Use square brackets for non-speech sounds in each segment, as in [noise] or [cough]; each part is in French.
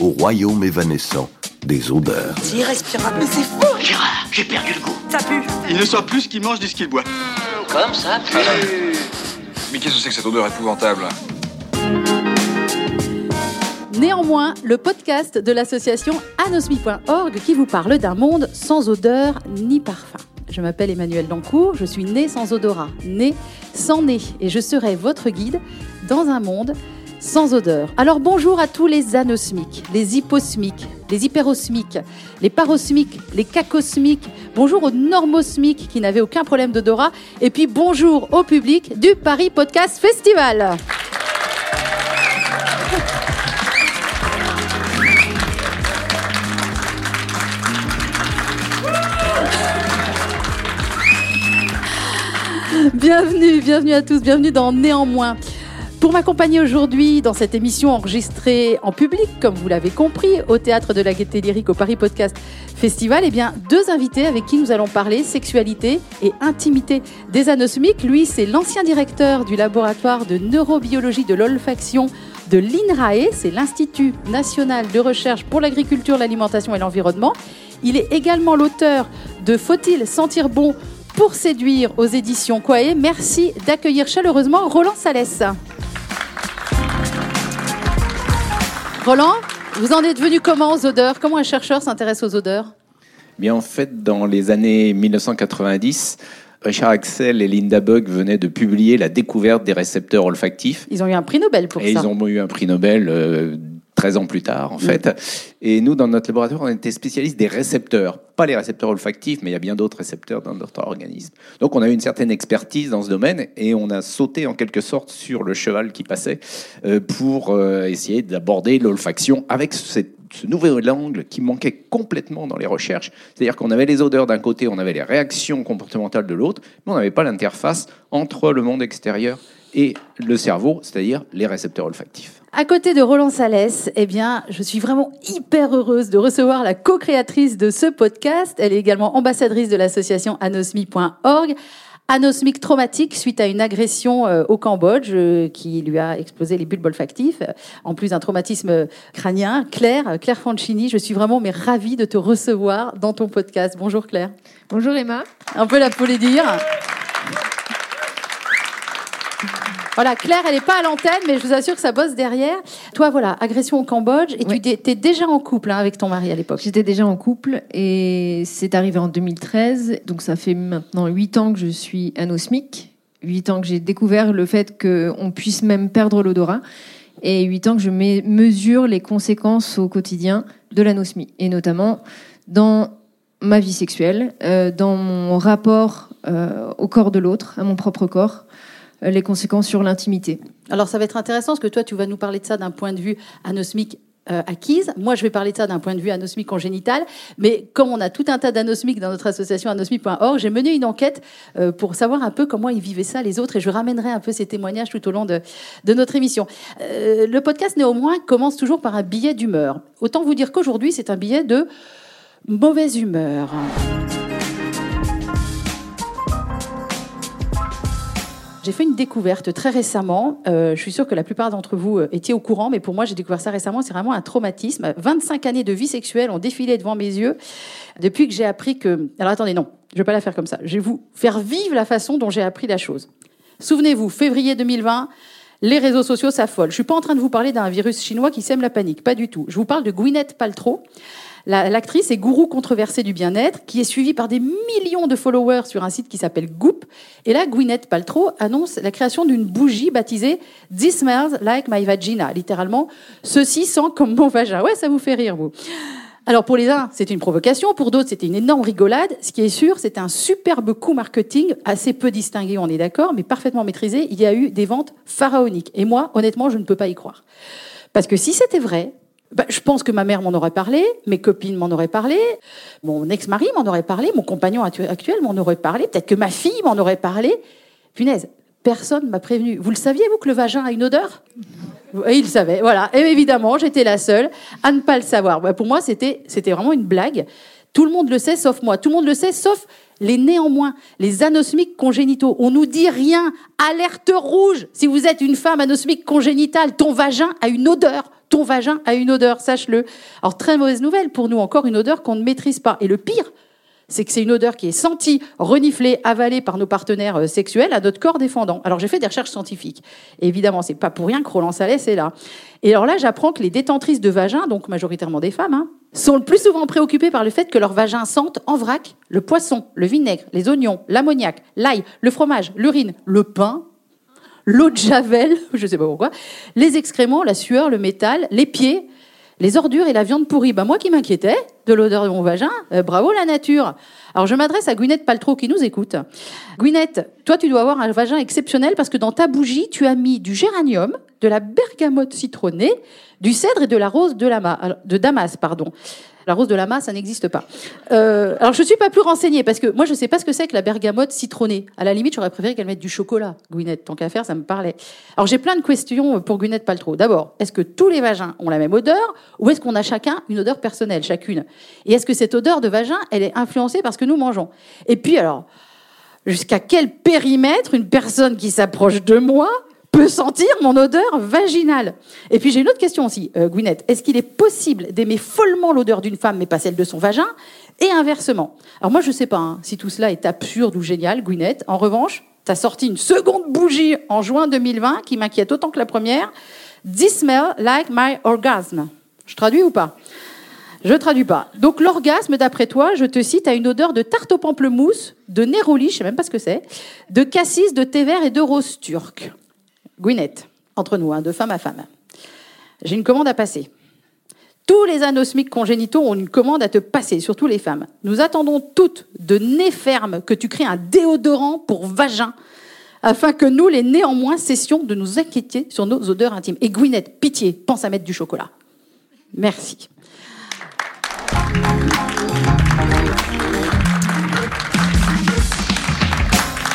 au royaume évanescent des odeurs. C'est irrespirable, mais c'est fou Gérard, j'ai perdu le goût. Ça pue Il ne sort plus ce qu'il mange ni ce qu'il boit. Comme ça, puis... Mais qu'est-ce que c'est que cette odeur épouvantable Néanmoins, le podcast de l'association anosmi.org qui vous parle d'un monde sans odeur ni parfum. Je m'appelle Emmanuel Dancourt, je suis née sans odorat, née sans nez, et je serai votre guide dans un monde sans odeur. Alors bonjour à tous les anosmiques, les hyposmiques, les hyperosmiques, les parosmiques, les cacosmiques. Bonjour aux normosmiques qui n'avaient aucun problème d'odorat. Et puis bonjour au public du Paris Podcast Festival. Bienvenue, bienvenue à tous, bienvenue dans Néanmoins. Pour m'accompagner aujourd'hui dans cette émission enregistrée en public, comme vous l'avez compris, au Théâtre de la Gaîté Lyrique au Paris Podcast Festival, eh bien, deux invités avec qui nous allons parler sexualité et intimité des anosmiques. Lui, c'est l'ancien directeur du laboratoire de neurobiologie de l'olfaction de l'INRAE, c'est l'Institut national de recherche pour l'agriculture, l'alimentation et l'environnement. Il est également l'auteur de Faut-il sentir bon pour séduire aux éditions Quae. Merci d'accueillir chaleureusement Roland Salès. Roland, vous en êtes venu comment aux odeurs? Comment un chercheur s'intéresse aux odeurs? Bien, en fait, dans les années 1990, Richard Axel et Linda Bug venaient de publier la découverte des récepteurs olfactifs. Ils ont eu un prix Nobel pour et ça. ils ont eu un prix Nobel euh, 13 ans plus tard, en fait. Et nous, dans notre laboratoire, on était spécialistes des récepteurs. Pas les récepteurs olfactifs, mais il y a bien d'autres récepteurs dans notre organisme. Donc, on a eu une certaine expertise dans ce domaine et on a sauté en quelque sorte sur le cheval qui passait euh, pour euh, essayer d'aborder l'olfaction avec cette ce nouvel angle qui manquait complètement dans les recherches. C'est-à-dire qu'on avait les odeurs d'un côté, on avait les réactions comportementales de l'autre, mais on n'avait pas l'interface entre le monde extérieur et le cerveau, c'est-à-dire les récepteurs olfactifs. À côté de Roland Salès, eh bien, je suis vraiment hyper heureuse de recevoir la co-créatrice de ce podcast. Elle est également ambassadrice de l'association anosmi.org. Anosmique traumatique suite à une agression euh, au Cambodge euh, qui lui a explosé les bulbes olfactifs, en plus d'un traumatisme crânien. Claire, Claire Fancini, je suis vraiment mais ravie de te recevoir dans ton podcast. Bonjour Claire. Bonjour Emma. On peut l'applaudir. Voilà, Claire, elle n'est pas à l'antenne, mais je vous assure que ça bosse derrière. Toi, voilà, agression au Cambodge, et tu étais déjà en couple hein, avec ton mari à l'époque. J'étais déjà en couple et c'est arrivé en 2013. Donc ça fait maintenant 8 ans que je suis anosmique. 8 ans que j'ai découvert le fait qu'on puisse même perdre l'odorat. Et 8 ans que je me- mesure les conséquences au quotidien de l'anosmie. Et notamment dans ma vie sexuelle, euh, dans mon rapport euh, au corps de l'autre, à mon propre corps, les conséquences sur l'intimité. Alors, ça va être intéressant parce que toi, tu vas nous parler de ça d'un point de vue anosmique euh, acquise. Moi, je vais parler de ça d'un point de vue anosmique congénital. Mais comme on a tout un tas d'anosmiques dans notre association anosmi.org, j'ai mené une enquête euh, pour savoir un peu comment ils vivaient ça, les autres, et je ramènerai un peu ces témoignages tout au long de, notre émission. Euh, le podcast, néanmoins, commence toujours par un billet d'humeur. Autant vous dire qu'aujourd'hui, c'est un billet de mauvaise humeur. J'ai fait une découverte très récemment. Euh, je suis sûre que la plupart d'entre vous euh, étiez au courant, mais pour moi, j'ai découvert ça récemment. C'est vraiment un traumatisme. 25 années de vie sexuelle ont défilé devant mes yeux depuis que j'ai appris que. Alors attendez, non, je vais pas la faire comme ça. Je vais vous faire vivre la façon dont j'ai appris la chose. Souvenez-vous, février 2020. Les réseaux sociaux s'affolent. Je suis pas en train de vous parler d'un virus chinois qui sème la panique, pas du tout. Je vous parle de Gwyneth Paltrow, la- L'actrice est gourou controversée du bien-être, qui est suivie par des millions de followers sur un site qui s'appelle Goop. Et là, Gwyneth Paltrow annonce la création d'une bougie baptisée This smells like my vagina. Littéralement, ceci sent comme mon vagin. Ouais, ça vous fait rire, vous. Alors pour les uns, c'était une provocation, pour d'autres, c'était une énorme rigolade. Ce qui est sûr, c'est un superbe coup marketing, assez peu distingué, on est d'accord, mais parfaitement maîtrisé. Il y a eu des ventes pharaoniques. Et moi, honnêtement, je ne peux pas y croire. Parce que si c'était vrai, bah, je pense que ma mère m'en aurait parlé, mes copines m'en auraient parlé, mon ex-mari m'en aurait parlé, mon compagnon actu- actuel m'en aurait parlé, peut-être que ma fille m'en aurait parlé. Punaise, personne m'a prévenu. Vous le saviez, vous, que le vagin a une odeur? Et il savait, voilà. Et évidemment, j'étais la seule à ne pas le savoir. Bah, pour moi, c'était c'était vraiment une blague. Tout le monde le sait, sauf moi. Tout le monde le sait, sauf les néanmoins, les anosmiques congénitaux. On nous dit rien. Alerte rouge. Si vous êtes une femme anosmique congénitale, ton vagin a une odeur. Ton vagin a une odeur, sache-le. Alors, très mauvaise nouvelle pour nous, encore une odeur qu'on ne maîtrise pas. Et le pire, c'est que c'est une odeur qui est sentie, reniflée, avalée par nos partenaires euh, sexuels à notre corps défendant. Alors j'ai fait des recherches scientifiques. Et évidemment, c'est pas pour rien que Roland Salès est là. Et alors là, j'apprends que les détentrices de vagin, donc majoritairement des femmes, hein, sont le plus souvent préoccupées par le fait que leur vagin sente en vrac le poisson, le vinaigre, les oignons, l'ammoniac, l'ail, le fromage, l'urine, le pain, l'eau de javel, [laughs] je sais pas pourquoi, les excréments, la sueur, le métal, les pieds, les ordures et la viande pourrie. Bah, moi qui m'inquiétais de l'odeur de mon vagin, euh, bravo la nature. Alors je m'adresse à Gwyneth Paltrow qui nous écoute. Gwyneth, toi tu dois avoir un vagin exceptionnel parce que dans ta bougie, tu as mis du géranium, de la bergamote citronnée, du cèdre et de la rose de, de Damas. Pardon. La rose de lama, ça n'existe pas. Euh, alors, je ne suis pas plus renseignée parce que moi, je ne sais pas ce que c'est que la bergamote citronnée. À la limite, j'aurais préféré qu'elle mette du chocolat, Gwyneth. Tant qu'à faire, ça me parlait. Alors, j'ai plein de questions pour Gwyneth Paltrow. D'abord, est-ce que tous les vagins ont la même odeur ou est-ce qu'on a chacun une odeur personnelle, chacune? Et est-ce que cette odeur de vagin, elle est influencée par ce que nous mangeons? Et puis, alors, jusqu'à quel périmètre une personne qui s'approche de moi peut sentir mon odeur vaginale. Et puis j'ai une autre question aussi, euh, Gwyneth. Est-ce qu'il est possible d'aimer follement l'odeur d'une femme mais pas celle de son vagin? Et inversement. Alors moi je ne sais pas hein, si tout cela est absurde ou génial, Gwyneth. En revanche, tu as sorti une seconde bougie en juin 2020 qui m'inquiète autant que la première. This smell like my orgasm. Je traduis ou pas? Je traduis pas. Donc l'orgasme, d'après toi, je te cite, a une odeur de tarte au pamplemousse, de néroli, je sais même pas ce que c'est, de cassis, de thé vert et de rose turque. Gwyneth, entre nous, hein, de femme à femme. J'ai une commande à passer. Tous les anosmiques congénitaux ont une commande à te passer, surtout les femmes. Nous attendons toutes de nez ferme que tu crées un déodorant pour vagin, afin que nous, les néanmoins, cessions de nous inquiéter sur nos odeurs intimes. Et Gwyneth, pitié, pense à mettre du chocolat. Merci.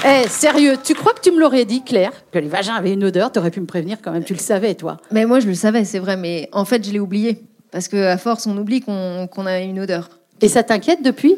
Eh, sérieux, tu crois que tu me l'aurais dit, Claire, que les vagins avaient une odeur T'aurais pu me prévenir quand même, tu le savais, toi. Mais moi, je le savais, c'est vrai, mais en fait, je l'ai oublié. Parce qu'à force, on oublie qu'on a une odeur. Et ça t'inquiète depuis?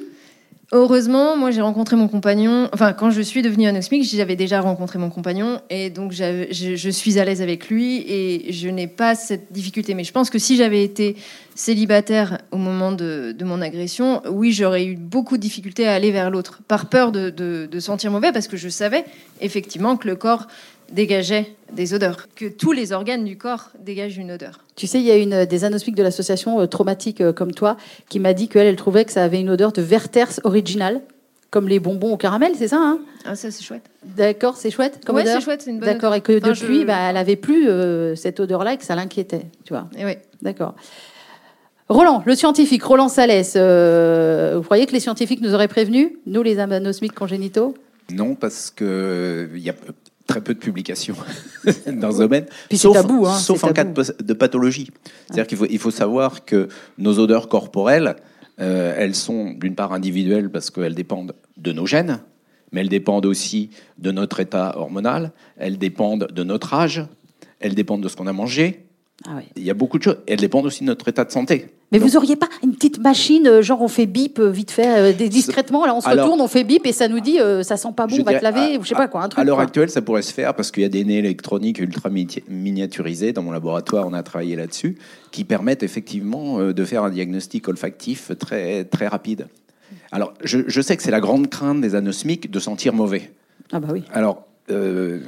Heureusement, moi j'ai rencontré mon compagnon. Enfin, quand je suis devenue anosmique, j'avais déjà rencontré mon compagnon et donc je, suis à l'aise avec lui et je n'ai pas cette difficulté. Mais je pense que si j'avais été célibataire au moment de, mon agression, oui, j'aurais eu beaucoup de difficultés à aller vers l'autre par peur de sentir mauvais parce que je savais effectivement que le corps dégageait des odeurs, que tous les organes du corps dégagent une odeur. Tu sais, il y a une des anosmiques de l'association euh, traumatique euh, comme toi qui m'a dit qu'elle, elle trouvait que ça avait une odeur de Werther's original, comme les bonbons au caramel, c'est ça hein? Ah, ça c'est chouette. D'accord, c'est chouette comme ouais, odeur? c'est chouette, c'est une bonne D'accord, et que depuis, bah, elle avait plus euh, cette odeur-là et que ça l'inquiétait, tu vois. Et oui. D'accord. Roland, le scientifique, Roland Salès, vous croyez que les scientifiques nous auraient prévenus, nous les anosmiques congénitaux? Non, parce que il y a très peu de publications [laughs] dans ce domaine. Puis sauf, tabou, hein, sauf en tabou. cas de, pathologie. C'est-à-dire qu'il faut, il faut savoir que nos odeurs corporelles, euh, elles sont d'une part individuelles parce qu'elles dépendent de nos gènes, mais elles dépendent aussi de notre état hormonal, elles dépendent de notre âge, elles dépendent de ce qu'on a mangé. Ah ouais. Il y a beaucoup de choses. Elles dépendent aussi de notre état de santé. Mais Donc, vous auriez pas une petite machine, euh, genre on fait bip euh, vite fait, euh, discrètement, là on se Alors- retourne, on fait bip et ça nous dit euh, ça sent pas bon, on va te laver, à- ou je sais pas quoi, un truc. À l'heure actuelle, ça pourrait se faire parce qu'il y a des nez électroniques ultra mini- miniaturisés. Dans mon laboratoire, on a travaillé là-dessus, qui permettent effectivement de faire un diagnostic olfactif très, très rapide. Alors, je, je sais que c'est la grande crainte des anosmiques de sentir mauvais. Ah bah oui. Alors, euh,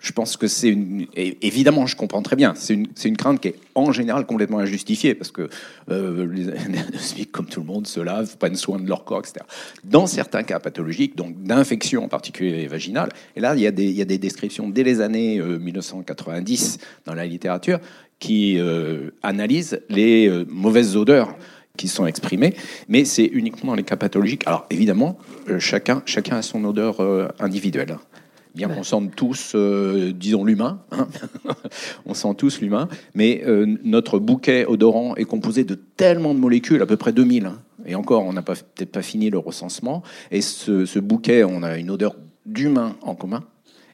je pense que c'est une. Évidemment, je comprends très bien. C'est une, crainte qui est en général complètement injustifiée parce que euh, les anosmiques, comme tout le monde, se lavent, prennent soin de leur corps, etc. Dans certains cas pathologiques, donc d'infections en particulier vaginales, et là, il y a des, descriptions dès les années euh, 1990 dans la littérature qui euh, analysent les euh, mauvaises odeurs qui sont exprimées, mais c'est uniquement les cas pathologiques. Alors évidemment, euh, chacun, chacun a son odeur euh, individuelle. Bien qu'on sente tous, euh, disons l'humain, hein. [laughs] on sent tous l'humain, mais euh, notre bouquet odorant est composé de tellement de molécules, à peu près 2000. hein. Et encore, on n'a peut-être pas fini le recensement. Et ce, ce bouquet, on a une odeur d'humain en commun.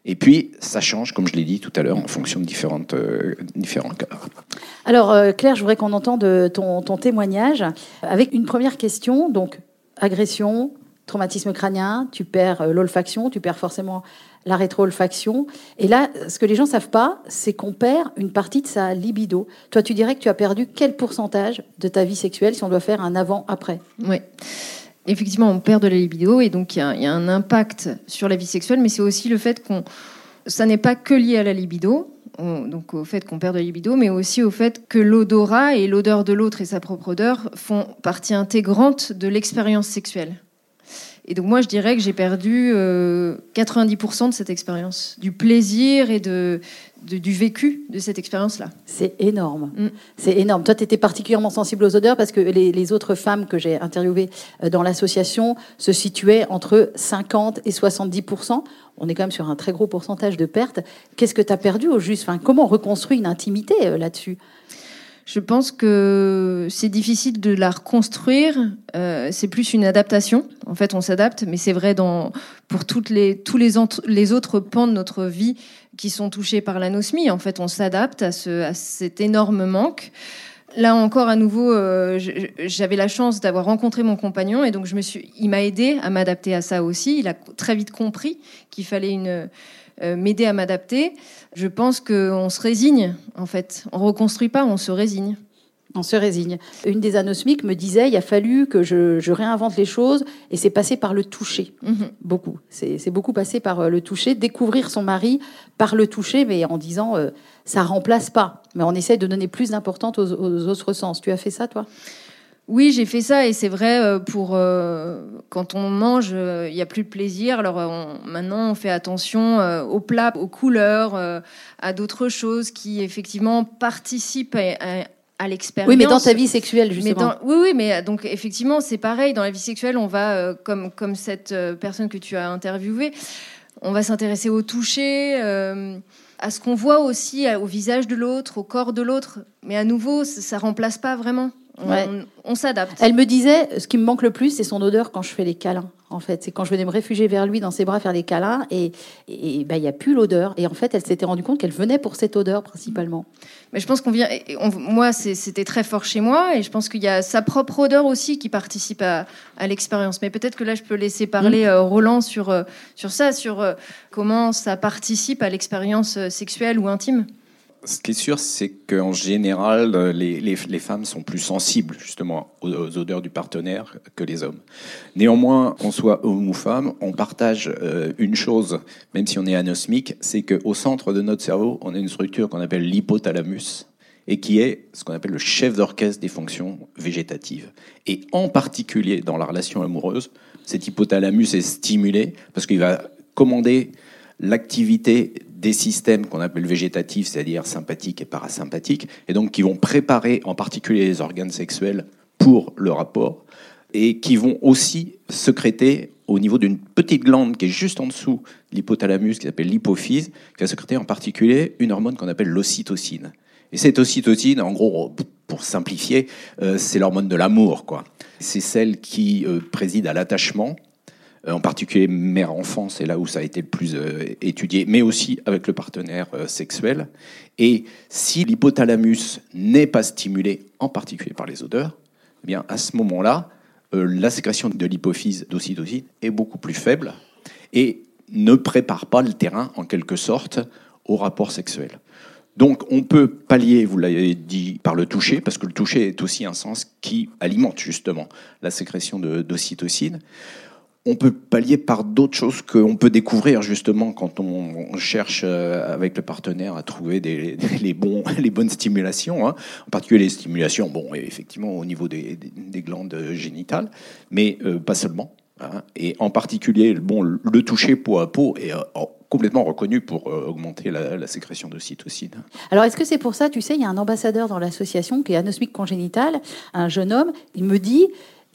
Et puis, ça change, comme je l'ai dit tout à l'heure, en fonction de différentes, euh, différents cas. Alors euh, Claire, je voudrais qu'on entende ton, ton témoignage avec une première question, donc agression, traumatisme crânien, tu perds euh, l'olfaction, tu perds forcément la rétro-olfaction. Et là, ce que les gens savent pas, c'est qu'on perd une partie de sa libido. Toi, tu dirais que tu as perdu quel pourcentage de ta vie sexuelle si on doit faire un avant-après? Oui. Effectivement, on perd de la libido et donc il y, y a un impact sur la vie sexuelle, mais c'est aussi le fait qu'on. Ça n'est pas que lié à la libido, on- donc au fait qu'on perd de la libido, mais aussi au fait que l'odorat et l'odeur de l'autre et sa propre odeur font partie intégrante de l'expérience sexuelle. Et donc moi, je dirais que j'ai perdu euh, 90% de cette expérience, du plaisir et de, de- du vécu de cette expérience-là. C'est énorme. Mm. C'est énorme. Toi, tu étais particulièrement sensible aux odeurs parce que les, les autres femmes que j'ai interviewées euh, dans l'association se situaient entre 50 et 70 On est quand même sur un très gros pourcentage de pertes. Qu'est-ce que tu as perdu au juste? Enfin, Comment on reconstruit une intimité euh, là-dessus? Je pense que c'est difficile de la reconstruire. Euh, c'est plus une adaptation. En fait, on s'adapte, mais c'est vrai pour toutes les, tous les, autres pans de notre vie qui sont touchés par l'anosmie. En fait, on s'adapte à, ce, à cet énorme manque. Là encore, à nouveau, euh, j'avais la chance d'avoir rencontré mon compagnon et donc il m'a aidé à m'adapter à ça aussi. Il a très vite compris qu'il fallait une, m'aider à m'adapter. Je pense qu'on se résigne, en fait. On reconstruit pas, on se résigne. On se résigne. Une des anosmiques me disait il a fallu que je, je réinvente les choses et c'est passé par le toucher. Mhm. Beaucoup. C'est beaucoup passé par euh, le toucher, découvrir son mari par le toucher, mais en disant euh, ça remplace pas. Mais on essaie de donner plus d'importance aux, aux autres sens. Tu as fait ça, toi? Oui, j'ai fait ça et c'est vrai euh, pour euh, quand on mange, euh, il y a plus de plaisir. Alors euh, on- maintenant, on fait attention euh, aux plats, aux couleurs, euh, à d'autres choses qui effectivement participent à, à- à l'expérience. Oui, mais dans ta vie sexuelle, Mais justement. dans- oui, oui, mais euh, donc effectivement, c'est pareil. Dans la vie sexuelle, on va, euh, comme, comme cette euh, personne que tu as interviewée, on va s'intéresser au toucher, euh, à ce qu'on voit aussi, au visage de l'autre, au corps de l'autre. Mais à nouveau, ça, ça remplace pas vraiment. On, Ouais. on- on s'adapte. Elle me disait, ce qui me manque le plus, c'est son odeur quand je fais les câlins. En fait, c'est quand je venais me réfugier vers lui dans ses bras faire les câlins, et ben il y a plus l'odeur. Et en fait, elle s'était rendue compte qu'elle venait pour cette odeur principalement. Mais je pense qu'on vient. on- moi, c'était très fort chez moi, et je pense qu'il y a sa propre odeur aussi qui participe à, à l'expérience. Mais peut-être que là, je peux laisser parler euh, Roland sur euh, sur ça, sur euh, comment ça participe à l'expérience sexuelle ou intime. Ce qui est sûr, c'est qu'en général, euh, les, femmes sont plus sensibles justement aux, aux odeurs du partenaire que les hommes. Néanmoins, qu'on soit homme ou femme, on partage euh, une chose, même si on est anosmique, c'est qu'au centre de notre cerveau, on a une structure qu'on appelle l'hypothalamus et qui est ce qu'on appelle le chef d'orchestre des fonctions végétatives. Et en particulier dans la relation amoureuse, cet hypothalamus est stimulé parce qu'il va commander l'activité des systèmes qu'on appelle végétatifs, c'est-à-dire sympathiques et parasympathiques, et donc qui vont préparer en particulier les organes sexuels pour le rapport, et qui vont aussi sécréter au niveau d'une petite glande qui est juste en dessous de l'hypothalamus, qui s'appelle l'hypophyse, qui va sécréter en particulier une hormone qu'on appelle l'ocytocine. Et cette ocytocine, en gros, pour simplifier, euh, c'est l'hormone de l'amour, quoi. C'est celle qui euh, préside à l'attachement, en particulier mère-enfant, c'est là où ça a été le plus euh, étudié, mais aussi avec le partenaire euh, sexuel. Et si l'hypothalamus n'est pas stimulé, en particulier par les odeurs, eh bien à ce moment-là, euh, la sécrétion de l'hypophyse d'ocytocine est beaucoup plus faible et ne prépare pas le terrain, en quelque sorte, au rapport sexuel. Donc on peut pallier, vous l'avez dit, par le toucher, parce que le toucher est aussi un sens qui alimente justement la sécrétion d'ocytocine. On peut pallier par d'autres choses qu'on peut découvrir justement quand on, cherche euh, avec le partenaire à trouver [laughs] [laughs] les, bonnes stimulations, hein. en particulier les stimulations, bon, effectivement au niveau des, des- des glandes génitales, mais euh, pas seulement. hein. Et en particulier, bon, le toucher peau à peau est euh, complètement reconnu pour augmenter la, la sécrétion d'ocytocine. Alors, est-ce que c'est pour ça, tu sais, il y a un ambassadeur dans l'association qui est anosmique congénital, un jeune homme, il me dit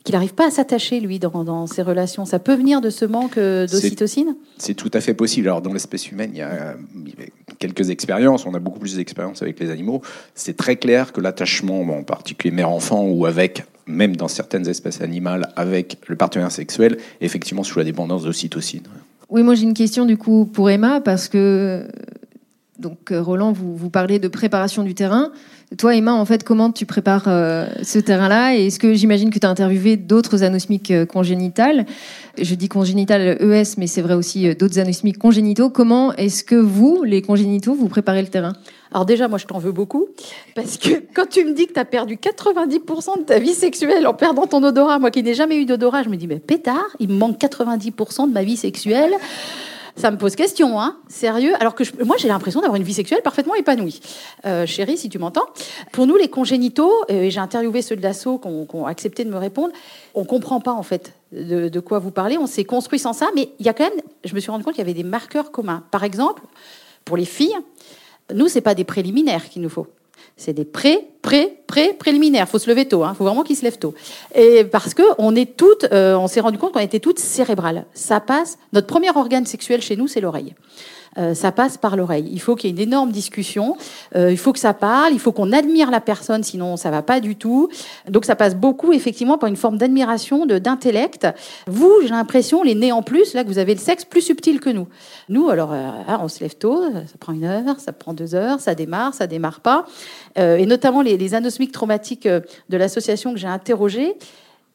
qu'il n'arrive pas à s'attacher, lui, dans, dans ses relations. Ça peut venir de ce manque euh, d'ocytocine C'est tout à fait possible. Alors, dans l'espèce humaine, il y a il y a quelques expériences. On a beaucoup plus d'expériences avec les animaux. C'est très clair que l'attachement, en particulier mère-enfant ou avec, même dans certaines espèces animales, avec le partenaire sexuel, est effectivement sous la dépendance d'ocytocine. Oui, moi j'ai une question du coup pour Emma parce que Donc euh, Roland, vous, vous parlez de préparation du terrain. Toi, Emma, en fait, comment tu prépares euh, ce terrain-là? Et est-ce que j'imagine que tu as interviewé d'autres anosmiques euh, congénitales? Je dis congénitales ES, mais c'est vrai aussi d'autres anosmiques congénitaux. Comment est-ce que vous, les congénitaux, vous préparez le terrain? Alors déjà, moi, je t'en veux beaucoup, parce que quand tu me dis que tu as perdu 90% de ta vie sexuelle en perdant ton odorat, moi qui n'ai jamais eu d'odorat, je me dis, mais pétard, il me manque 90% de ma vie sexuelle. Ça me pose question, hein, sérieux? Alors que moi, j'ai l'impression d'avoir une vie sexuelle parfaitement épanouie. Euh, chérie, si tu m'entends. Pour nous, les congénitaux, euh, et j'ai interviewé ceux de l'assaut qui ont, accepté de me répondre, on comprend pas en fait de, de quoi vous parlez. On s'est construit sans ça, mais il y a quand même, je me suis rendu compte qu'il y avait des marqueurs communs. Par exemple, pour les filles, nous, c'est pas des préliminaires qu'il nous faut. C'est des pré, pré, pré, préliminaires. Faut se lever tôt. Il faut vraiment qu'ils se lèvent tôt. Et parce que on est toutes, euh, on s'est rendu compte qu'on était toutes cérébrales. Ça passe. Notre premier organe sexuel chez nous, c'est l'oreille. Euh, ça passe par l'oreille. Il faut qu'il y ait une énorme discussion. Euh, il faut que ça parle. Il faut qu'on admire la personne, sinon ça va pas du tout. Donc ça passe beaucoup effectivement par une forme d'admiration, d'intellect. Vous, j'ai l'impression, les nés en plus, là que vous avez le sexe plus subtil que nous. Nous, alors, euh, on se lève tôt. Ça prend une heure, ça prend deux heures, ça démarre, ça démarre pas. Euh, et notamment les, les anosmiques traumatiques euh, de l'association que j'ai interrogée,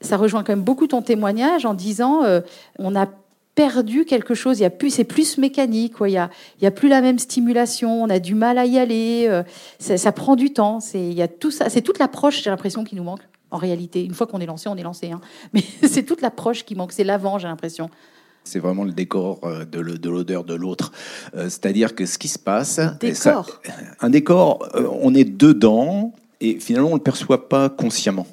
ça rejoint quand même beaucoup ton témoignage en disant euh, on a perdu quelque chose. Il y a plus, c'est plus mécanique. Quoi. Il y a, il y a plus la même stimulation. On a du mal à y aller. euh, ça, ça prend du temps. C'est, il y a tout ça. C'est toute l'approche. J'ai l'impression qui nous manque. En réalité, une fois qu'on est lancé, on est lancé. Hein. [laughs] Mais c'est toute l'approche qui manque. C'est l'avant. J'ai l'impression. C'est vraiment le décor euh, de l'odeur de l'autre. Euh, C'est-à-dire que ce qui se passe... et Décor. ça- un décor, euh, on est dedans et finalement on ne le perçoit pas consciemment.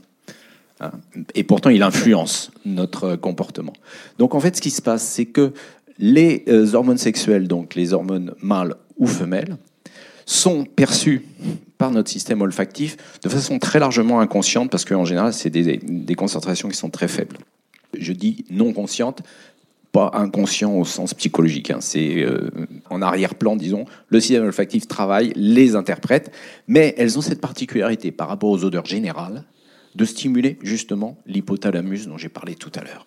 Hein. Et pourtant, il influence notre comportement. Donc en fait, ce qui se passe, c'est que les euh, hormones sexuelles, donc les hormones mâles ou femelles, sont perçues par notre système olfactif de façon très largement inconsciente, parce qu'en général, c'est des, des concentrations qui sont très faibles. Je dis non consciente, pas inconscient au sens psychologique. hein. C'est euh, en arrière-plan, disons. Le système olfactif travaille, les interprète, mais elles ont cette particularité par rapport aux odeurs générales de stimuler justement l'hypothalamus dont j'ai parlé tout à l'heure.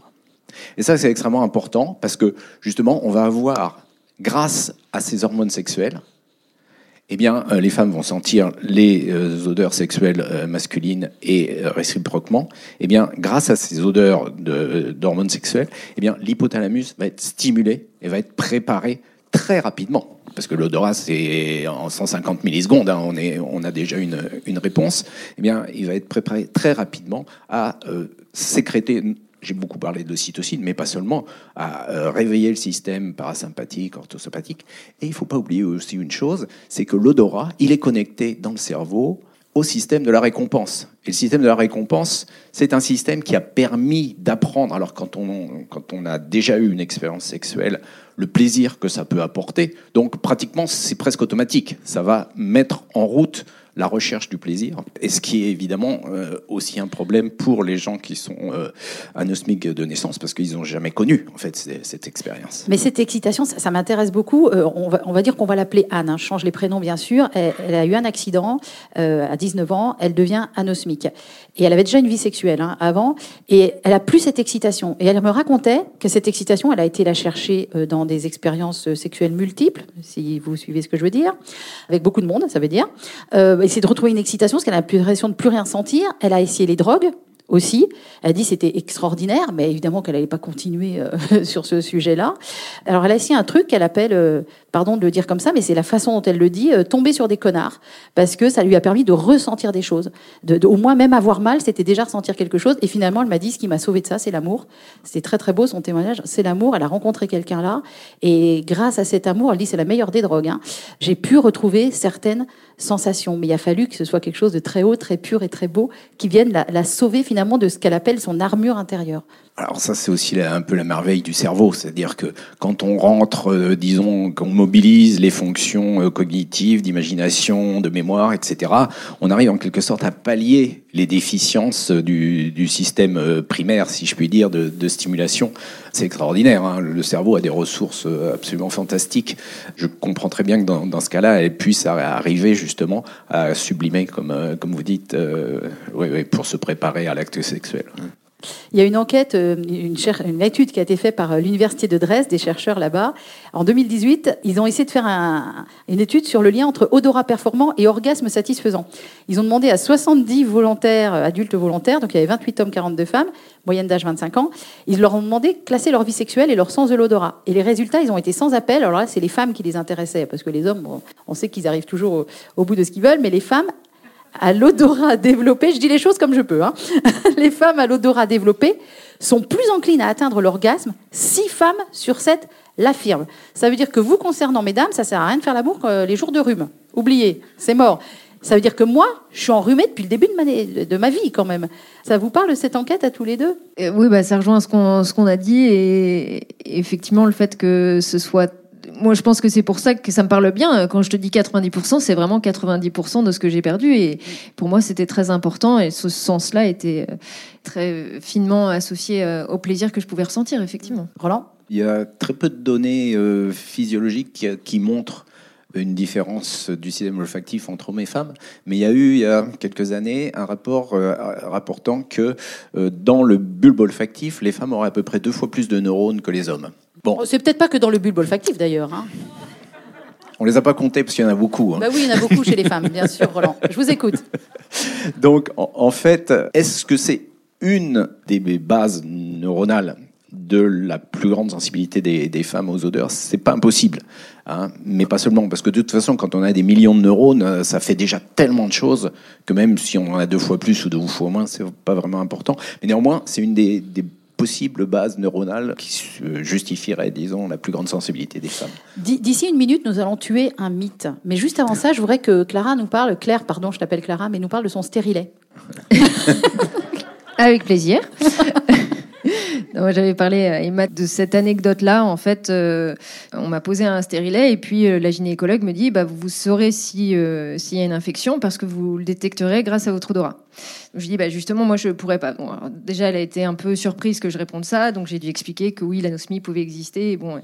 Et ça, c'est extrêmement important parce que justement, on va avoir, grâce à ces hormones sexuelles, eh bien, euh, les femmes vont sentir les euh, odeurs sexuelles euh, masculines et réciproquement. Eh grâce à ces odeurs de- d'hormones sexuelles, eh l'hypothalamus va être stimulé et va être préparé très rapidement. Parce que l'odorat, c'est en 150 millisecondes, hein, on, a déjà une, une réponse. Eh bien, il va être préparé très rapidement à euh, sécréter j'ai beaucoup parlé de cytocine, mais pas seulement, à euh, réveiller le système parasympathique, orthosympathique. Et il ne faut pas oublier aussi une chose, c'est que l'odorat, il est connecté dans le cerveau au système de la récompense. Et le système de la récompense, c'est un système qui a permis d'apprendre, alors quand on, quand on a déjà eu une expérience sexuelle, le plaisir que ça peut apporter. Donc pratiquement, c'est presque automatique. Ça va mettre en route la recherche du plaisir, et ce qui est évidemment euh, aussi un problème pour les gens qui sont euh, anosmiques de naissance, parce qu'ils n'ont jamais connu en fait cette expérience. Mais cette excitation, ça, m'intéresse beaucoup. Euh, on, va, dire qu'on va l'appeler Anne. hein. Je change les prénoms, bien sûr. Elle, a eu un accident à 19 ans. Elle devient anosmique. Et elle avait déjà une vie sexuelle hein, avant. Et elle a plus cette excitation. Et elle me racontait que cette excitation, elle a été la chercher euh, dans des expériences euh, sexuelles multiples, si vous suivez ce que je veux dire, avec beaucoup de monde, ça veut dire. Euh, essayer de retrouver une excitation, parce qu'elle a l'impression de plus rien sentir. Elle a essayé les drogues aussi. Elle a dit c'était extraordinaire, mais évidemment qu'elle n'allait pas continuer euh, [laughs] sur ce sujet-là. Alors elle a essayé un truc qu'elle appelle, euh, pardon de le dire comme ça, mais c'est la façon dont elle le dit, euh, tomber sur des connards, parce que ça lui a permis de ressentir des choses, de, au moins même avoir mal, c'était déjà ressentir quelque chose. Et finalement, elle m'a dit ce qui m'a sauvé de ça, c'est l'amour. C'est très très beau son témoignage, c'est l'amour. Elle a rencontré quelqu'un là, et grâce à cet amour, elle dit c'est la meilleure des drogues. hein. J'ai pu retrouver certaines sensations, mais il a fallu que ce soit quelque chose de très haut, très pur et très beau qui vienne la, la sauver finalement de ce qu'elle appelle son armure intérieure. Alors ça, c'est aussi un peu la merveille du cerveau, c'est-à-dire que quand on rentre, euh, disons, qu'on mobilise les fonctions euh, cognitives, d'imagination, de mémoire, etc., on arrive en quelque sorte à pallier les déficiences du, du système euh, primaire, si je puis dire, de, de stimulation. C'est extraordinaire. hein. Le cerveau a des ressources euh, absolument fantastiques. Je comprends très bien que dans, dans ce cas-là, elle puisse arriver justement à sublimer, comme, euh, comme vous dites, euh, ouais, ouais, pour se préparer à l'acte sexuel. Il y a une enquête, euh, une, étude qui a été faite par euh, l'université de Dresde, des chercheurs là-bas. En 2018, ils ont essayé de faire un- une étude sur le lien entre odorat performant et orgasme satisfaisant. Ils ont demandé à 70 volontaires, euh, adultes volontaires, donc il y avait 28 hommes, 42 femmes, moyenne d'âge 25 ans. Ils leur ont demandé de classer leur vie sexuelle et leur sens de l'odorat. Et les résultats, ils ont été sans appel. Alors là, c'est les femmes qui les intéressaient, parce que les hommes, on sait qu'ils arrivent toujours au bout de ce qu'ils veulent, mais les femmes, à l'odorat développé, je dis les choses comme je peux, hein. [laughs] les femmes à l'odorat développé sont plus enclines à atteindre l'orgasme. Six femmes sur sept l'affirment. Ça veut dire que vous concernant, mesdames, ça sert à rien de faire l'amour euh, les jours de rhume. Oubliez, c'est mort. Ça veut dire que moi, je suis enrhumée depuis le début de ma, vie quand même. Ça vous parle cette enquête à tous les deux? Euh, Oui, bah, ça rejoint ce qu'on a dit et effectivement le fait que ce soit. Moi, je pense que c'est pour ça que ça me parle bien. Quand je te dis 90%, c'est vraiment 90% de ce que j'ai perdu. Et pour moi, c'était très important. Et ce sens-là était euh, très finement associé euh, au plaisir que je pouvais ressentir, effectivement. Roland? Il y a très peu de données euh, physiologiques qui, qui montrent une différence du système olfactif entre hommes et femmes, mais il y a eu il y a quelques années un rapport euh, rapportant que euh, dans le bulbe olfactif, les femmes auraient à peu près deux fois plus de neurones que les hommes. Bon, C'est peut-être pas que dans le bulbe olfactif d'ailleurs. hein. on les a pas comptés parce qu'il y en a beaucoup. hein. Bah oui, il y en a beaucoup chez les femmes, bien sûr, Roland. Je vous écoute. [laughs] Donc, en, fait, est-ce que c'est une des bases neuronales de la plus grande sensibilité des, des femmes aux odeurs? C'est pas impossible, hein, mais pas seulement, parce que de toute façon, quand on a des millions de neurones, euh, ça fait déjà tellement de choses que même si on en a deux fois plus ou deux fois moins, c'est pas vraiment important. Mais néanmoins, c'est une des, des possibles bases neuronales qui justifierait, disons, la plus grande sensibilité des femmes. D'ici une minute, nous allons tuer un mythe. Mais juste avant ça, je voudrais que Clara nous parle, Claire, pardon, je t'appelle Clara, mais nous parle de son stérilet. [laughs] Avec plaisir. [laughs] J'avais parlé à Emma de cette anecdote-là. En fait, euh, on m'a posé un stérilet et puis euh, la gynécologue me dit bah, Vous saurez euh, s'il y a une infection parce que vous le détecterez grâce à votre odorat. Je dis bah, Justement, moi, je pourrais pas. Déjà, elle a été un peu surprise que je réponde ça. Donc, j'ai dû expliquer que oui, l'anosmie pouvait exister. Et bon.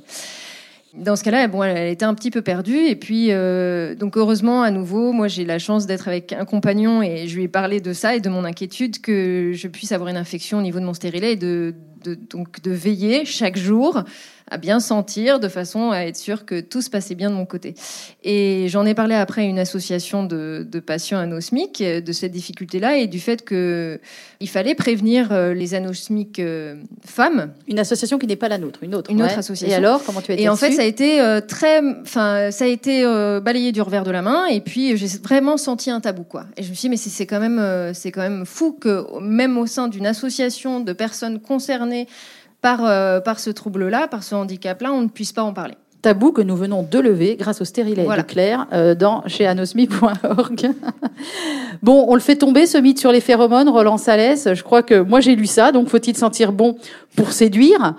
Dans ce cas-là, bon, elle, était un petit peu perdue. Et puis, euh, donc heureusement, à nouveau, moi, j'ai la chance d'être avec un compagnon et je lui ai parlé de ça et de mon inquiétude que je puisse avoir une infection au niveau de mon stérilet et donc de veiller chaque jour à bien sentir de façon à être sûr que tout se passait bien de mon côté. Et j'en ai parlé après à une association de, de patients anosmiques euh, de cette difficulté-là et du fait que il fallait prévenir euh, les anosmiques euh, femmes Une association qui n'est pas la nôtre, une autre. Une autre association. Et alors, comment tu as été et en fait, ça a été euh, très, enfin, ça a été euh, balayé du revers de la main. Et puis, j'ai vraiment senti un tabou, quoi. Et je me suis dit, mais c'est quand même, euh, c'est quand même fou que même au sein d'une association de personnes concernées par par, par ce trouble-là, par ce handicap-là, on ne puisse pas en parler. tabou que nous venons de lever grâce au stérilet Voilà. de Claire euh, dans chez anosmi.org. [laughs] bon, on le fait tomber ce mythe sur les phéromones, Roland Salès. Je crois que moi j'ai lu ça, donc faut-il sentir bon pour séduire?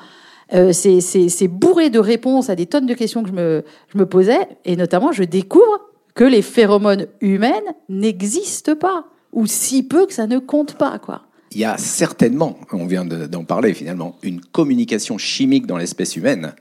Euh, c'est bourré de réponses à des tonnes de questions que je me, je me posais, et notamment je découvre que les phéromones humaines n'existent pas, ou si peu que ça ne compte pas, quoi. Il y a certainement, on vient de- d'en parler finalement, une communication chimique dans l'espèce humaine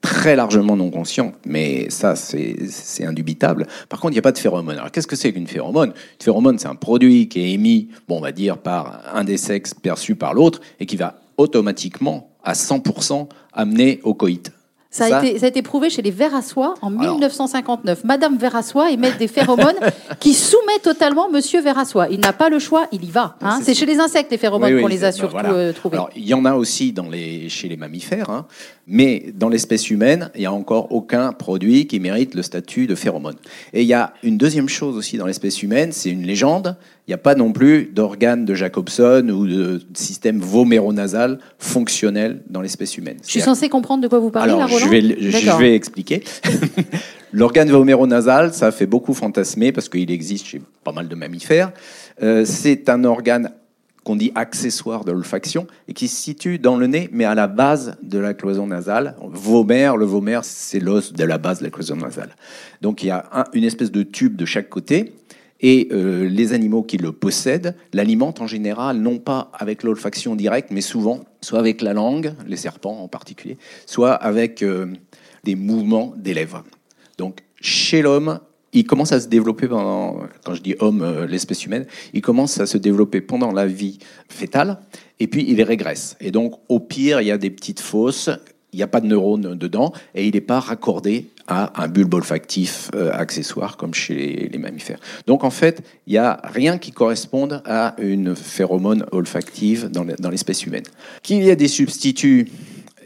très largement non consciente, mais ça c'est c'est indubitable. Par contre, il n'y a pas de phéromone. Alors qu'est-ce que c'est qu'une phéromone? Une phéromone, c'est un produit qui est émis, bon, on va dire par un des sexes perçu par l'autre, et qui va automatiquement, à 100%, amener au coït. Ça a, Ça- été, ça a été prouvé chez les vers à soie en Alors. 1959. Madame vers à soie émet des phéromones [laughs] qui soumet totalement Monsieur vers à soie. Il n'a pas le choix, il y va. hein. C'est chez les insectes les phéromones Oui, oui, qu'on les a surtout voilà. trouvés. Alors, il y en a aussi dans les, chez les mammifères, hein, mais dans l'espèce humaine, il n'y a encore aucun produit qui mérite le statut de phéromone. Et il y a une deuxième chose aussi dans l'espèce humaine, c'est une légende. Il n'y a pas non plus d'organe de Jacobson ou de système voméronasal fonctionnel dans l'espèce humaine. je suis censée comprendre de quoi vous parlez, alors, là, Roland je vais, je D'accord. vais expliquer. [laughs] L'organe voméronasal, ça fait beaucoup fantasmer parce qu'il existe chez pas mal de mammifères. Euh, c'est un organe qu'on dit accessoire de l'olfaction et qui se situe dans le nez, mais à la base de la cloison nasale. Vomère, le vomère, c'est l'os de la base de la cloison nasale. Donc il y a un- une espèce de tube de chaque côté. Et euh, les animaux qui le possèdent l'alimentent en général non pas avec l'olfaction directe, mais souvent soit avec la langue, les serpents en particulier, soit avec euh, des mouvements des lèvres. Donc chez l'homme, il commence à se développer pendant, quand je dis homme, euh, l'espèce humaine, il commence à se développer pendant la vie fétale, et puis il régresse. Et donc, au pire, il y a des petites fosses, il n'y a pas de neurones dedans, et il n'est pas raccordé à un bulbe olfactif euh, accessoire comme chez les, mammifères. Donc en fait, il n'y a rien qui corresponde à une phéromone olfactive dans le- dans l'espèce humaine. Qu'il y ait des substituts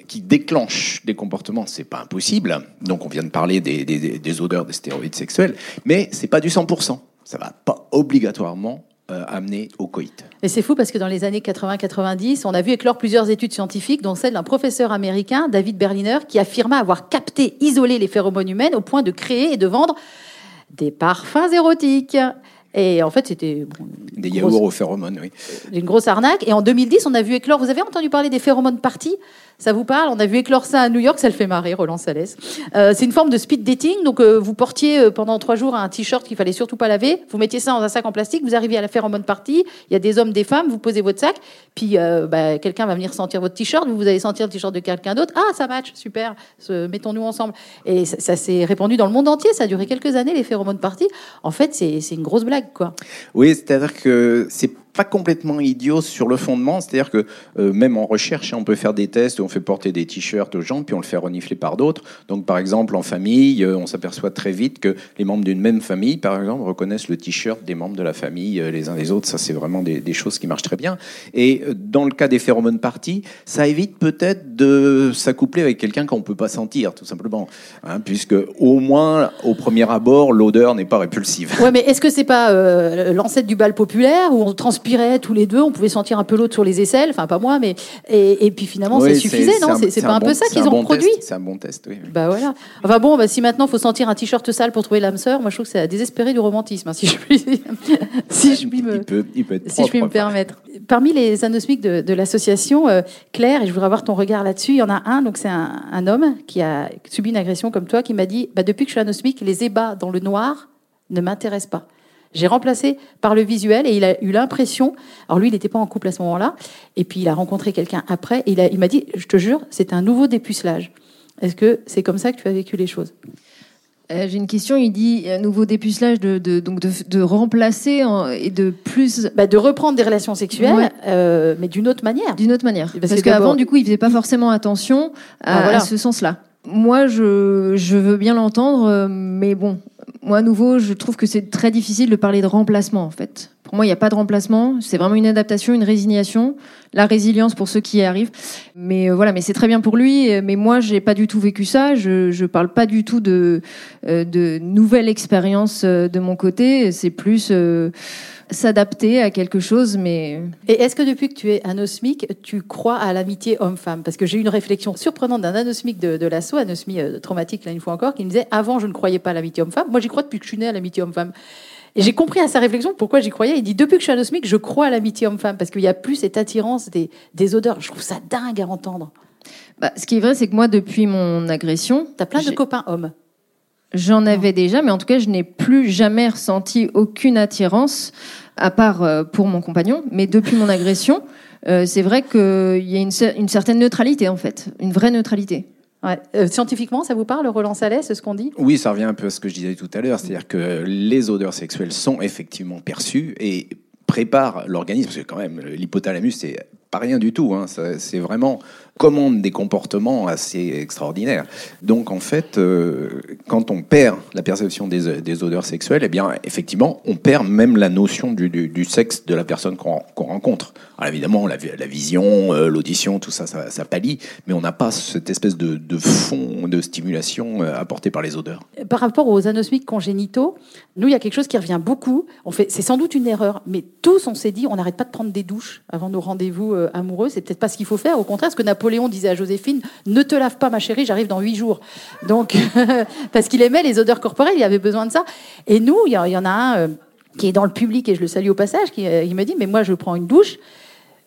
qui déclenchent des comportements, c'est pas impossible. Donc on vient de parler des- des odeurs des stéroïdes sexuels, mais c'est pas du 100%. Ça va pas obligatoirement euh, au coït. Et c'est fou parce que dans les années 80-90, on a vu éclore plusieurs études scientifiques, dont celle d'un professeur américain, David Berliner, qui affirma avoir capté, isolé les phéromones humaines au point de créer et de vendre des parfums érotiques. Et en fait, c'était bon, Des grosse- yaourts aux phéromones, oui. une grosse arnaque. Et en 2010, on a vu éclore. Vous avez entendu parler des phéromones parties? Ça vous parle? On a vu éclore ça à New York. Ça le fait marrer, Roland Salès. Euh, c'est une forme de speed dating. Donc, euh, vous portiez euh, pendant trois jours un t-shirt qu'il fallait surtout pas laver. Vous mettiez ça dans un sac en plastique. Vous arriviez à la phéromone partie. Il y a des hommes, des femmes. Vous posez votre sac. Puis, euh, bah, quelqu'un va venir sentir votre t-shirt. Vous, vous allez sentir le t-shirt de quelqu'un d'autre. Ah, ça match. Super. Mettons-nous ensemble. Et ça, ça s'est répandu dans le monde entier. Ça a duré quelques années, les phéromones parties. En fait, c'est une grosse blague, Oui, c'est-à-dire que c'est pas complètement idiot sur le fondement, c'est-à-dire que euh, même en recherche, hein, on peut faire des tests on fait porter des t-shirts aux gens, puis on le fait renifler par d'autres. Donc, par exemple, en famille, euh, on s'aperçoit très vite que les membres d'une même famille, par exemple, reconnaissent le t-shirt des membres de la famille euh, les uns les autres. Ça, c'est vraiment des, choses qui marchent très bien. Et dans le cas des phéromones parties, ça évite peut-être de s'accoupler avec quelqu'un qu'on peut pas sentir, tout simplement, hein, puisque au moins au premier abord, l'odeur n'est pas répulsive. Ouais, mais est-ce que c'est pas l'ancêtre du bal populaire où on transpirait tous les deux, on pouvait sentir un peu l'autre sur les aisselles, enfin pas moi, mais et, et puis finalement Oui, ça suffisait, non? C'est pas un, bon- peu ça qu'ils ont bon produit C'est un bon test, oui. Bah voilà. Enfin bon, bah, si maintenant faut sentir un t-shirt sale pour trouver l'âme sœur, moi je trouve que c'est à désespérer du romantisme, hein, si je puis, [laughs] si je puis me, il peut, il peut être si je puis me permettre. Parmi les anosmiques de, de l'association, euh, Claire, et je voudrais avoir ton regard là-dessus, il y en a un, donc c'est un, un homme qui a subi une agression comme toi, qui m'a dit bah, Depuis que je suis anosmique, les ébats dans le noir ne m'intéressent pas. J'ai remplacé par le visuel et il a eu l'impression. Alors lui, il n'était pas en couple à ce moment-là. Et puis il a rencontré quelqu'un après. Et il, a- il m'a dit Je te jure, c'est un nouveau dépucelage. Est-ce que c'est comme ça que tu as vécu les choses? Euh, J'ai une question. Il dit un nouveau dépucelage de, de- donc de, de remplacer en- et de plus bah, De reprendre des relations sexuelles, Ouais. euh, mais d'une autre manière. d'une autre manière. Parce qu'avant, du coup, il faisait pas forcément attention à, Ah, voilà. à ce sens-là. Moi, je, je veux bien l'entendre, euh, mais bon, moi, à nouveau, je trouve que c'est très difficile de parler de remplacement, en fait. Pour moi, il n'y a pas de remplacement. C'est vraiment une adaptation, une résignation, la résilience pour ceux qui y arrivent. Mais euh, voilà, mais c'est très bien pour lui. Mais moi, j'ai pas du tout vécu ça. Je, je parle pas du tout de, euh, de nouvelles expériences euh, de mon côté. C'est plus euh, s'adapter à quelque chose, mais Et est-ce que depuis que tu es anosmique, tu crois à l'amitié homme-femme? Parce que j'ai eu une réflexion surprenante d'un anosmique de, de l'assaut, anosmie euh, traumatique, là une fois encore, qui me disait Avant, je ne croyais pas à l'amitié homme-femme. Moi, j'y crois depuis que je suis née à l'amitié homme-femme. Et j'ai compris à sa réflexion pourquoi j'y croyais. Il dit Depuis que je suis anosmique, je crois à l'amitié homme-femme. Parce qu'il n'y a plus cette attirance des, des odeurs. Je trouve ça dingue à entendre. bah, ce qui est vrai, c'est que moi, depuis mon agression, Tu as plein de copains hommes. J'en avais déjà, mais en tout cas, je n'ai plus jamais ressenti aucune attirance, à part euh, pour mon compagnon. Mais depuis mon agression, euh, c'est vrai qu'il y a une, cer- une certaine neutralité, en fait, une vraie neutralité. Ouais. Euh, scientifiquement, ça vous parle, Roland Salès, ce qu'on dit? Oui, ça revient un peu à ce que je disais tout à l'heure, c'est-à-dire que les odeurs sexuelles sont effectivement perçues et préparent l'organisme, parce que quand même, l'hypothalamus, c'est pas rien du tout, hein, c'est vraiment commande des comportements assez extraordinaires. Donc en fait, euh, quand on perd la perception des, odeurs sexuelles, eh bien effectivement, on perd même la notion du, sexe de la personne qu'on rencontre. Alors évidemment, la, vi- la vision, euh, l'audition, tout ça, ça, ça mais on n'a pas cette espèce de, fond de stimulation euh, apporté par les odeurs. Par rapport aux anosmiques congénitaux, nous, il y a quelque chose qui revient beaucoup. C'est sans doute une erreur, mais tous, on s'est dit, on n'arrête pas de prendre des douches avant nos rendez-vous amoureux. C'est peut-être pas ce qu'il faut faire. Au contraire, ce que Napoléon disait à Joséphine, ne te lave pas, ma chérie, j'arrive dans huit jours. Donc, [laughs] parce qu'il aimait les odeurs corporelles, il avait besoin de ça. Et nous, il y, en- il y en a un euh, qui est dans le public et je le salue au passage, qui euh, il me dit, mais moi, je prends une douche.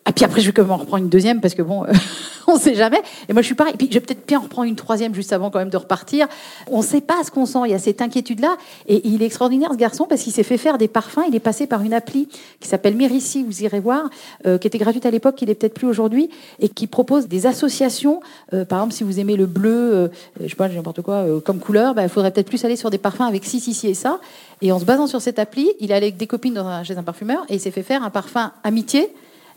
Ah, puis après, je vais quand même en reprendre une deuxième parce que bon, euh, [laughs] on sait jamais. Et moi, je suis pareil. Puis je vais peut-être bien en reprendre une troisième juste avant quand même de repartir. On ne sait pas ce qu'on sent. Il y a cette inquiétude-là. Et il est extraordinaire, ce garçon, parce qu'il s'est fait faire des parfums. Il est passé par une appli qui s'appelle Mirici, vous irez voir, euh, qui était gratuite à l'époque, qui n'est peut-être plus aujourd'hui, et qui propose des associations. Euh, par exemple, si vous aimez le bleu, euh, je sais pas, n'importe quoi, euh, comme couleur, bah, il faudrait peut-être plus aller sur des parfums avec ci, ci, ci et ça. Et en se basant sur cette appli, il allé avec des copines dans un- chez un parfumeur et il s'est fait faire un parfum amitié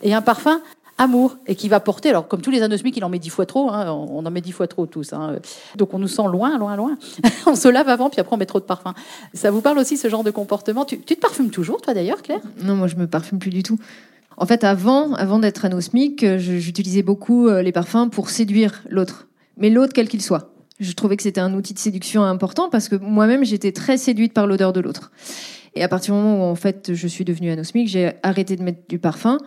et un parfum amour et qui va porter, alors comme tous les anosmiques, il en met dix fois trop, hein, on en met dix fois trop tous. hein. Donc on nous sent loin, loin, loin. [laughs] on se lave avant, puis après on met trop de parfum. Ça vous parle aussi ce genre de comportement? Tu, tu te parfumes toujours, toi d'ailleurs, Claire? Non, moi je me parfume plus du tout. En fait, avant, avant d'être anosmique, euh, j'utilisais beaucoup euh, les parfums pour séduire l'autre, mais l'autre quel qu'il soit. Je trouvais que c'était un outil de séduction important parce que moi-même j'étais très séduite par l'odeur de l'autre. Et à partir du moment où en fait je suis devenue anosmique, j'ai arrêté de mettre du parfum,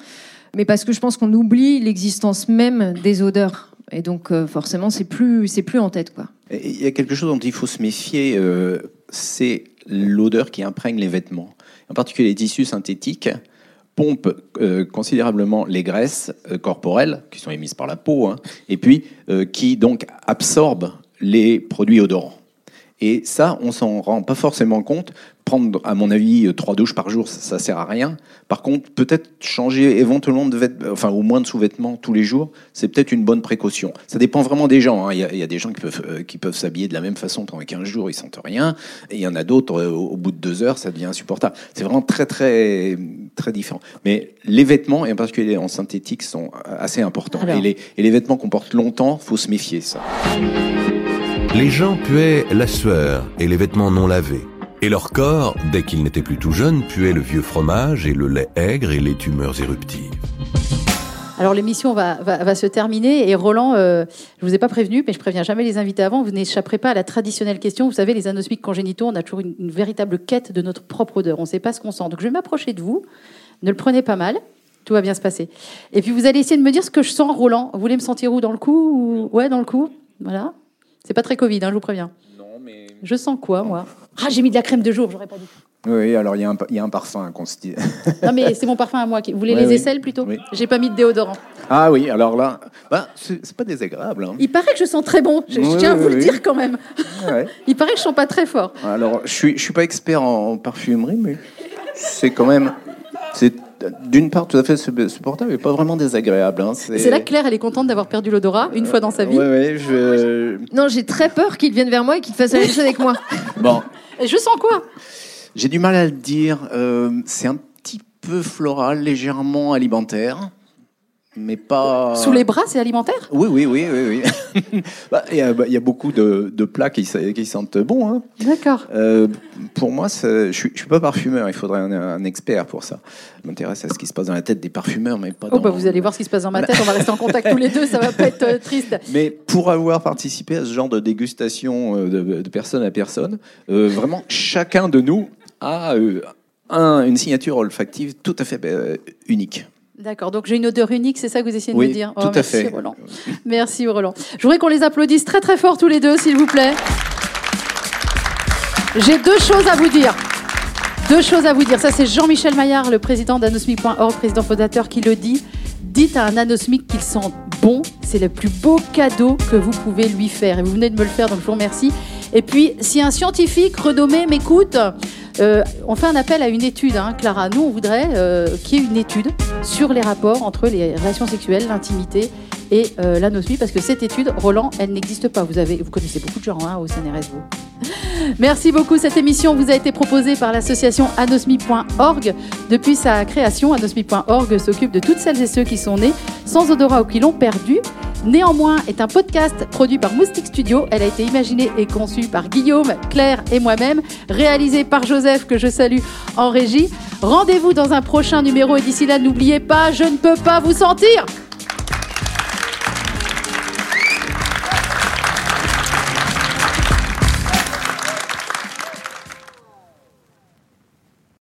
mais parce que je pense qu'on oublie l'existence même des odeurs. Et donc euh, forcément c'est plus c'est plus en tête quoi. Il y a quelque chose dont il faut se méfier, euh, c'est l'odeur qui imprègne les vêtements. En particulier les tissus synthétiques pompent euh, considérablement les graisses corporelles qui sont émises par la peau, hein, et puis qui donc absorbent les produits odorants. Et ça, on s'en rend pas forcément compte. Prendre, à mon avis, euh, trois douches par jour, ça, ça sert à rien. Par contre, peut-être changer éventuellement de vêtements, enfin au moins de sous-vêtements tous les jours, c'est peut-être une bonne précaution. Ça dépend vraiment des gens. hein. Il, y a, il y a des gens qui peuvent, euh, qui peuvent s'habiller de la même façon pendant 15 jours, ils sentent rien. Et il y en a d'autres, euh, au, au bout de deux heures, ça devient insupportable. C'est vraiment très, très, très différent. Mais les vêtements, et en particulier en synthétique, sont assez importants. Alors. Et les, et les vêtements qu'on porte longtemps, faut se méfier, ça. Les gens puaient la sueur et les vêtements non lavés. Et leur corps, dès qu'ils n'étaient plus tout jeunes, puait le vieux fromage et le lait aigre et les tumeurs éruptives. Alors l'émission va, va, va se terminer et Roland, euh, je vous ai pas prévenu, mais je préviens jamais les invités avant, vous n'échapperez pas à la traditionnelle question. Vous savez, les anosmiques congénitaux, on a toujours une, une véritable quête de notre propre odeur. On ne sait pas ce qu'on sent. Donc je vais m'approcher de vous. Ne le prenez pas mal. Tout va bien se passer. Et puis vous allez essayer de me dire ce que je sens, Roland. Vous voulez me sentir où? Dans le cou ou... Ouais, dans le cou. Voilà. C'est pas très Covid, hein, je vous préviens. Non, mais... Je sens quoi, moi? Ah, j'ai mis de la crème de jour, j'aurais pas dit. Oui, alors il y, a un- il y a un parfum qu'on se dit. Non, mais c'est mon parfum à moi. Vous voulez les oui. aisselles plutôt Oui. J'ai pas mis de déodorant. Ah oui, alors là, bah, c'est pas désagréable. hein. Il paraît que je sens très bon. Je, tiens à vous le dire quand même. Ouais. [laughs] Il paraît que je sens pas très fort. Alors, je suis, je suis pas expert en, en parfumerie, mais c'est quand même, c'est d'une part tout à fait sup- supportable et pas vraiment désagréable. hein. C'est là que Claire, elle est contente d'avoir perdu l'odorat une fois dans sa vie. Ouais, ouais, je... Non, j'ai très peur qu'il vienne vers moi et qu'il fasse la même chose avec moi. [laughs] Bon, Et je sens quoi? J'ai du mal à le dire. euh, c'est un petit peu floral, légèrement alimentaire, mais pas. Sous les bras, c'est alimentaire? Oui, oui, oui, oui, oui. [laughs] Bah, Il y, a- il y a beaucoup de, de plats qui, sentent bon. Hein. D'accord. Euh, pour moi, je suis, je suis pas parfumeur. Il faudrait un, un expert pour ça. Je m'intéresse à ce qui se passe dans la tête des parfumeurs, mais pas Oh, dans. bah vous allez voir ce qui se passe dans ma tête. On va rester en contact tous les deux. Ça va pas être euh, triste. [laughs] Mais pour avoir participé à ce genre de dégustation euh, de, de personne à personne, vraiment chacun de nous a un- une signature olfactive tout à fait unique. D'accord. Donc j'ai une odeur unique, c'est ça que vous essayez de Oui, me dire tout à merci, fait. Roland. Merci, Roland. Je voudrais qu'on les applaudisse très très fort tous les deux, s'il vous plaît. J'ai deux choses à vous dire. Deux choses à vous dire. Ça, c'est Jean-Michel Maillard, le président d'anosmic.org, président fondateur, qui le dit. Dites à un anosmique qu'il sent bon. C'est le plus beau cadeau que vous pouvez lui faire. Et vous venez de me le faire, donc je vous remercie. Et puis, si un scientifique renommé m'écoute, euh, on fait un appel à une étude, hein, Clara. Nous, on voudrait euh, qu'il y ait une étude sur les rapports entre les relations sexuelles, l'intimité et euh, parce que cette étude, Roland, elle n'existe pas. Vous, avez, vous connaissez beaucoup de gens hein, au CNRS, vous. [laughs] Merci beaucoup. Cette émission vous a été proposée par l'association anosmi.org. Depuis sa création, anosmi.org s'occupe de toutes celles et ceux qui sont nés sans odorat ou qui l'ont perdu. Néanmoins est un podcast produit par Moustique Studio. Elle a été imaginée et conçue par Guillaume, Claire et moi-même, réalisée par Joseph que je salue en régie. Rendez-vous dans un prochain numéro et d'ici là, n'oubliez pas, je ne peux pas vous sentir.